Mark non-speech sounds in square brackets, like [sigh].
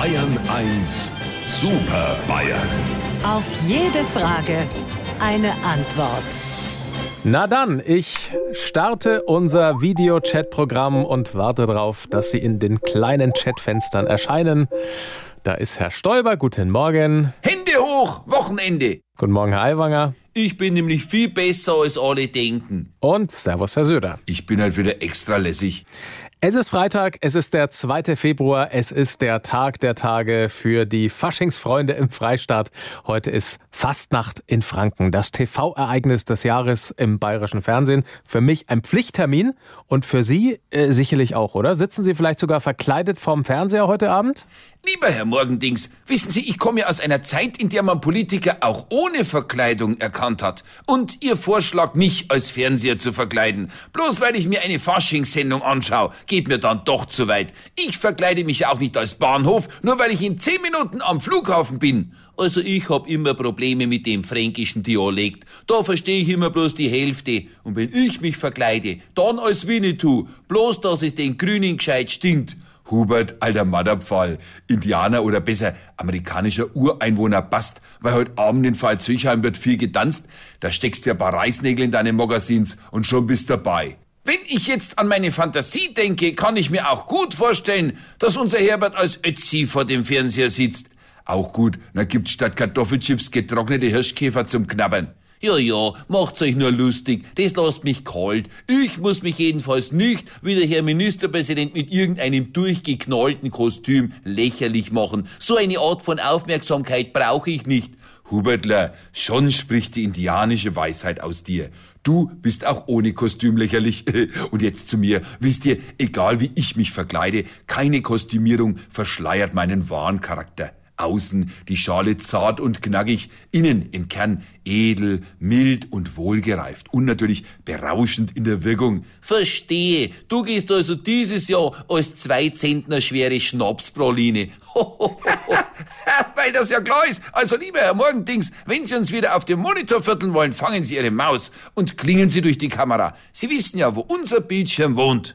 Bayern 1 Super Bayern. Auf jede Frage eine Antwort. Na dann, ich starte unser Video-Chat-Programm und warte darauf, dass Sie in den kleinen Chatfenstern erscheinen. Da ist Herr Stoiber. Guten Morgen. Hände hoch, Wochenende. Guten Morgen, Herr Aiwanger. Ich bin nämlich viel besser als alle denken. Und Servus, Herr Söder. Ich bin halt wieder extra lässig. Es ist Freitag, es ist der 2. Februar, es ist der Tag der Tage für die Faschingsfreunde im Freistaat. Heute ist Fastnacht in Franken, das TV-Ereignis des Jahres im bayerischen Fernsehen. Für mich ein Pflichttermin und für Sie äh, sicherlich auch, oder? Sitzen Sie vielleicht sogar verkleidet vorm Fernseher heute Abend? Lieber Herr Morgendings, wissen Sie, ich komme aus einer Zeit, in der man Politiker auch ohne Verkleidung erkannt hat. Und Ihr Vorschlag, mich als Fernseher zu verkleiden, bloß weil ich mir eine Faschingssendung anschaue, geht mir dann doch zu weit. Ich verkleide mich auch nicht als Bahnhof, nur weil ich in zehn Minuten am Flughafen bin. Also ich hab immer Probleme mit dem fränkischen Dialekt. Da verstehe ich immer bloß die Hälfte. Und wenn ich mich verkleide, dann als Winnetou, bloß dass es den Grünen gescheit stinkt. Hubert, alter Madderpfahl, Indianer oder besser amerikanischer Ureinwohner passt, weil heute Abend in Pfalzüchheim wird viel getanzt, da steckst du ein paar Reißnägel in deine Magazins und schon bist dabei. Wenn ich jetzt an meine Fantasie denke, kann ich mir auch gut vorstellen, dass unser Herbert als Ötzi vor dem Fernseher sitzt. Auch gut, dann gibt's statt Kartoffelchips getrocknete Hirschkäfer zum Knabbern. Ja, ja, macht's euch nur lustig, das lasst mich kalt. Ich muss mich jedenfalls nicht, wie der Herr Ministerpräsident, mit irgendeinem durchgeknallten Kostüm lächerlich machen. So eine Art von Aufmerksamkeit brauche ich nicht. Hubertler, schon spricht die indianische Weisheit aus dir. Du bist auch ohne Kostüm lächerlich. [laughs] Und jetzt zu mir. Wisst ihr, egal wie ich mich verkleide, keine Kostümierung verschleiert meinen wahren Charakter. Außen die Schale zart und knackig, innen im Kern edel, mild und wohlgereift und natürlich berauschend in der Wirkung. Verstehe, du gehst also dieses Jahr als zwei Zentner schwere Schnapspraline. [laughs] Weil das ja klar ist. Also lieber Herr Morgendings, wenn Sie uns wieder auf dem Monitor vierteln wollen, fangen Sie Ihre Maus und klingen Sie durch die Kamera. Sie wissen ja, wo unser Bildschirm wohnt.